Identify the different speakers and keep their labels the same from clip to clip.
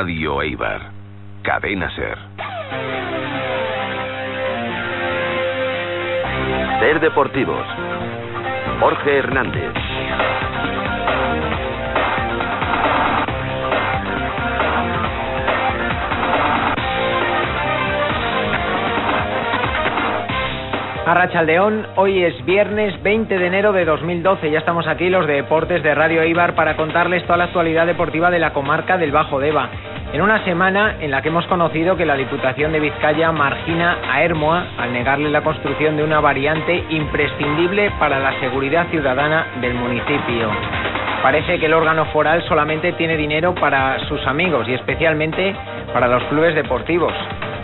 Speaker 1: Radio Eibar. Cadena Ser.
Speaker 2: Ser Deportivos. Jorge Hernández.
Speaker 3: Arrachaldeón, hoy es viernes 20 de enero de 2012. Ya estamos aquí los de Deportes de Radio Eibar para contarles toda la actualidad deportiva de la comarca del Bajo Deva. En una semana en la que hemos conocido que la Diputación de Vizcaya margina a Hermoa al negarle la construcción de una variante imprescindible para la seguridad ciudadana del municipio. Parece que el órgano foral solamente tiene dinero para sus amigos y especialmente para los clubes deportivos.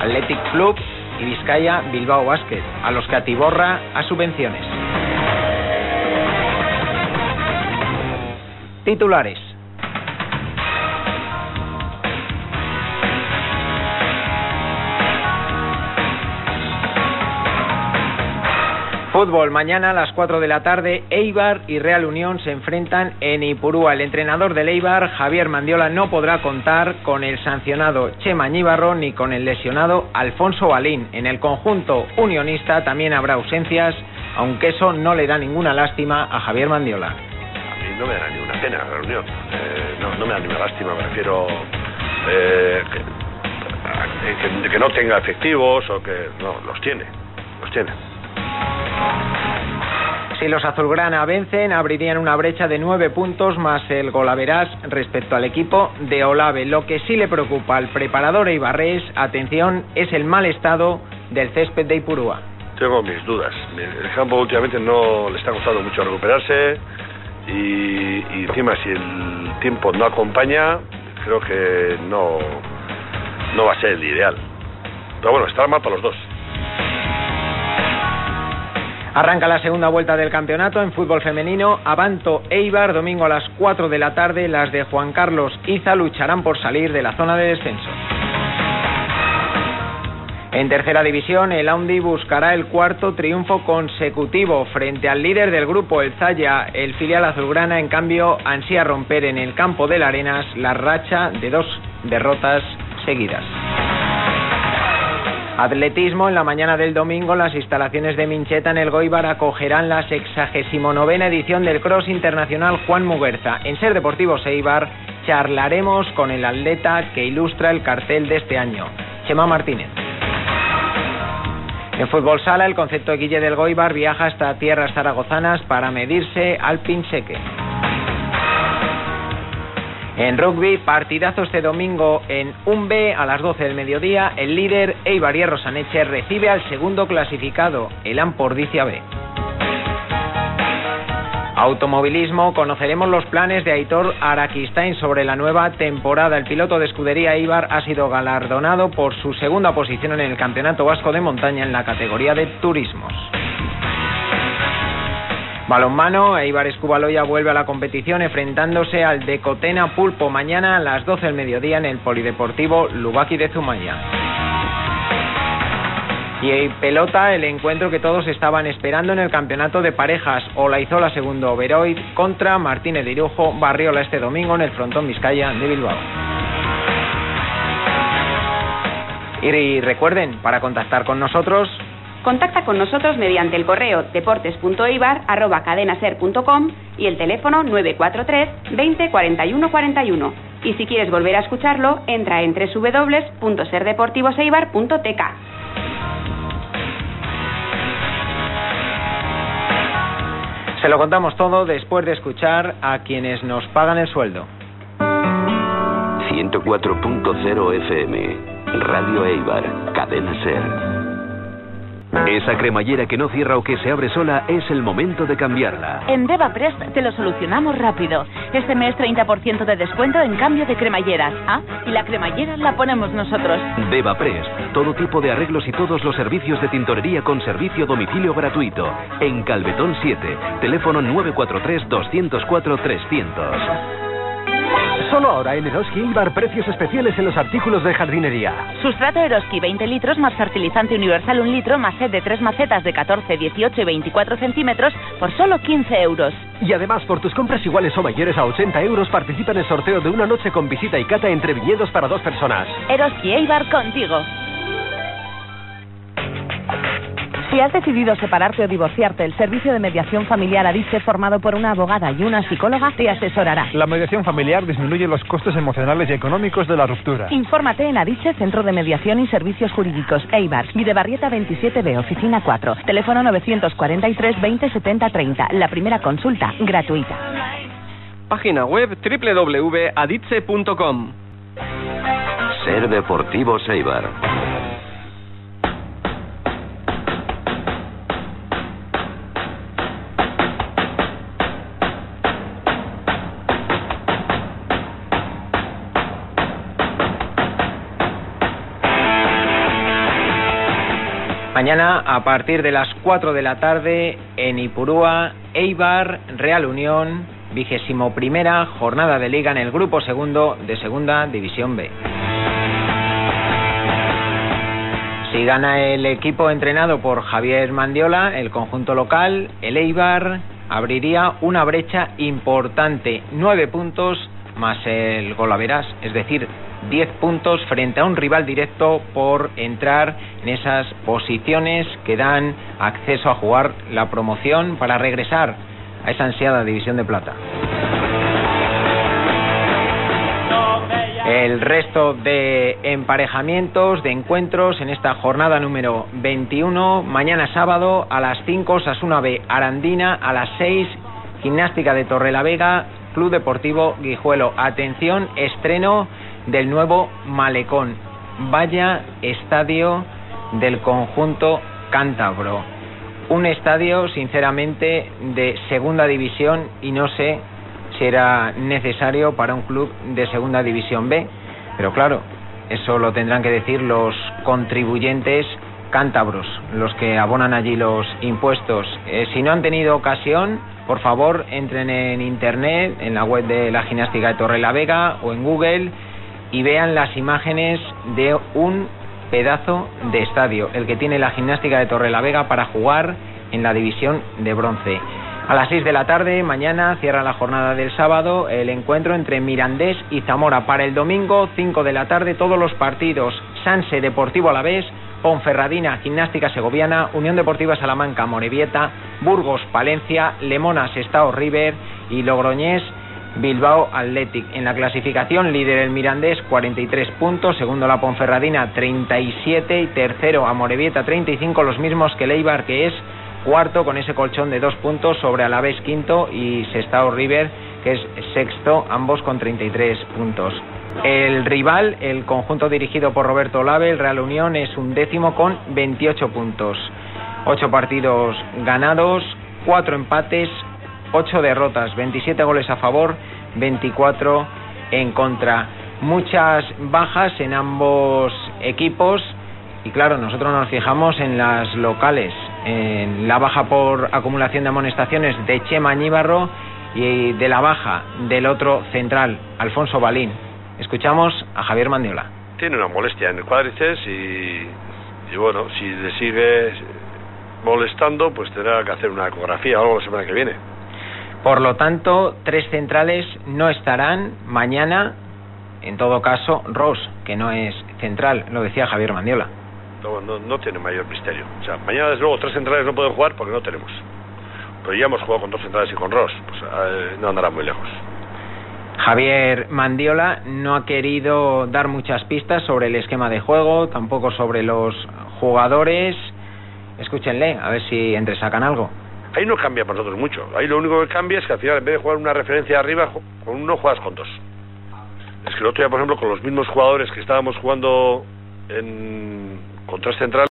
Speaker 3: Athletic Club, y Vizcaya Bilbao Basket, a los que atiborra a subvenciones. Titulares. Fútbol, mañana a las 4 de la tarde, Eibar y Real Unión se enfrentan en Ipurúa. El entrenador del Eibar, Javier Mandiola, no podrá contar con el sancionado Chema Ñíbarro ni con el lesionado Alfonso Balín. En el conjunto unionista también habrá ausencias, aunque eso no le da ninguna lástima a Javier Mandiola.
Speaker 4: A mí no me da ninguna pena la reunión, eh, no, no, me da ninguna lástima, me refiero eh, que, que, que no tenga efectivos o que no, los tiene, los tiene.
Speaker 3: Si los azulgrana vencen, abrirían una brecha de nueve puntos más el golaveras respecto al equipo de Olave. Lo que sí le preocupa al preparador Ibarres, atención, es el mal estado del césped de Ipurúa.
Speaker 4: Tengo mis dudas. El campo últimamente no le está costando mucho recuperarse y, encima si el tiempo no acompaña, creo que no, no va a ser el ideal. Pero bueno, está mal para los dos.
Speaker 3: Arranca la segunda vuelta del campeonato en fútbol femenino. Avanto Eibar, domingo a las 4 de la tarde. Las de Juan Carlos Iza lucharán por salir de la zona de descenso. En tercera división, el Aundi buscará el cuarto triunfo consecutivo frente al líder del grupo, el Zaya. El filial azulgrana, en cambio, ansía romper en el campo de la Arenas la racha de dos derrotas seguidas. Atletismo, en la mañana del domingo, las instalaciones de Mincheta en el Goibar acogerán la 69 edición del Cross Internacional Juan Muguerza. En Ser Deportivo Seibar charlaremos con el atleta que ilustra el cartel de este año, Chema Martínez. En fútbol sala, el concepto de Guille del Goibar viaja hasta tierras zaragozanas para medirse al Pinseque. En rugby, partidazo este domingo en Umbe a las 12 del mediodía. El líder Eibar Hierro recibe al segundo clasificado, el Ampordicia B. Automovilismo, conoceremos los planes de Aitor Araquistain sobre la nueva temporada. El piloto de escudería Eibar ha sido galardonado por su segunda posición en el Campeonato Vasco de Montaña en la categoría de turismos. Balonmano, Eibar Escubaloya vuelve a la competición enfrentándose al Decotena Pulpo mañana a las 12 del mediodía en el Polideportivo Lubaki de Zumaya. Y pelota, el encuentro que todos estaban esperando en el campeonato de parejas. Olaizola segundo Oberoid contra Martínez de Barriola este domingo en el frontón Vizcaya de Bilbao. Y recuerden, para contactar con nosotros,
Speaker 5: Contacta con nosotros mediante el correo deportes.eibar.cadenaser.com y el teléfono 943 20 41 41. Y si quieres volver a escucharlo, entra en www.serdeportivoseibar.tk.
Speaker 3: Se lo contamos todo después de escuchar a quienes nos pagan el sueldo.
Speaker 2: 104.0 FM, Radio Eibar, Cadena Ser.
Speaker 1: Esa cremallera que no cierra o que se abre sola es el momento de cambiarla.
Speaker 6: En Prest te lo solucionamos rápido. Este mes 30% de descuento en cambio de cremalleras. Ah, y la cremallera la ponemos nosotros.
Speaker 1: Prest, todo tipo de arreglos y todos los servicios de tintorería con servicio domicilio gratuito. En Calvetón 7, teléfono 943 204 300.
Speaker 7: Solo ahora en Eroski Ibar precios especiales en los artículos de jardinería.
Speaker 6: Sustrato Eroski 20 litros más fertilizante universal 1 litro más set de 3 macetas de 14, 18 y 24 centímetros por solo 15 euros.
Speaker 7: Y además por tus compras iguales o mayores a 80 euros participa en el sorteo de una noche con visita y cata entre viñedos para dos personas.
Speaker 6: Eroski Eibar contigo. Si has decidido separarte o divorciarte, el servicio de mediación familiar Adiche, formado por una abogada y una psicóloga, te asesorará.
Speaker 8: La mediación familiar disminuye los costes emocionales y económicos de la ruptura.
Speaker 6: Infórmate en Adiche, Centro de Mediación y Servicios Jurídicos, Eibar, Videbarrieta 27B, Oficina 4, teléfono 943 20 70 30. La primera consulta, gratuita.
Speaker 9: Página web www.aditse.com.
Speaker 2: Ser Deportivo Eibar.
Speaker 3: Mañana a partir de las 4 de la tarde en Ipurúa, Eibar, Real Unión, vigésimo primera jornada de liga en el grupo segundo de Segunda División B. Si gana el equipo entrenado por Javier Mandiola, el conjunto local, el Eibar abriría una brecha importante, nueve puntos más el golaveras, es decir, 10 puntos frente a un rival directo por entrar en esas posiciones que dan acceso a jugar la promoción para regresar a esa ansiada división de plata. El resto de emparejamientos, de encuentros en esta jornada número 21, mañana sábado a las 5 Sasuna B Arandina, a las 6 Gimnástica de Torrelavega, Club Deportivo Guijuelo. Atención, estreno del nuevo Malecón. Vaya estadio del conjunto cántabro. Un estadio, sinceramente, de segunda división y no sé si era necesario para un club de segunda división B. Pero claro, eso lo tendrán que decir los contribuyentes cántabros, los que abonan allí los impuestos. Eh, si no han tenido ocasión, por favor, entren en internet, en la web de la gimnástica de Torre la Vega o en Google y vean las imágenes de un pedazo de estadio, el que tiene la gimnástica de Torre la Vega para jugar en la división de bronce. A las 6 de la tarde, mañana, cierra la jornada del sábado, el encuentro entre Mirandés y Zamora. Para el domingo, 5 de la tarde, todos los partidos. Sanse Deportivo a la vez, Ponferradina, Gimnástica Segoviana, Unión Deportiva Salamanca, Morevieta, Burgos, Palencia, Lemonas, Estado River y Logroñés, Bilbao Athletic. En la clasificación, líder el Mirandés, 43 puntos, segundo la Ponferradina, 37 y tercero a Morevieta, 35, los mismos que Leibar, que es cuarto con ese colchón de dos puntos sobre Alavés quinto y Sestao River que es sexto, ambos con 33 puntos. El rival, el conjunto dirigido por Roberto Olave, el Real Unión, es un décimo con 28 puntos. Ocho partidos ganados, cuatro empates, ocho derrotas, 27 goles a favor, 24 en contra. Muchas bajas en ambos equipos y claro, nosotros nos fijamos en las locales, en la baja por acumulación de amonestaciones de Chema Añíbarro y de la baja del otro central, Alfonso Balín. Escuchamos a Javier Mandiola.
Speaker 4: Tiene una molestia en el cuádriceps y, y bueno, si le sigue molestando, pues tendrá que hacer una ecografía o algo la semana que viene.
Speaker 3: Por lo tanto, tres centrales no estarán mañana. En todo caso, Ross, que no es central, lo decía Javier Mandiola
Speaker 4: no, no, tiene mayor misterio. O sea, mañana desde luego tres centrales no pueden jugar porque no tenemos. Pero ya hemos jugado con dos centrales y con Ross, pues eh, no andará muy lejos.
Speaker 3: Javier Mandiola no ha querido dar muchas pistas sobre el esquema de juego, tampoco sobre los jugadores. Escúchenle, a ver si entresacan algo.
Speaker 4: Ahí no cambia para nosotros mucho. Ahí lo único que cambia es que al final, en vez de jugar una referencia arriba, con uno juegas con dos. Es que el otro día, por ejemplo, con los mismos jugadores que estábamos jugando en con tres centrales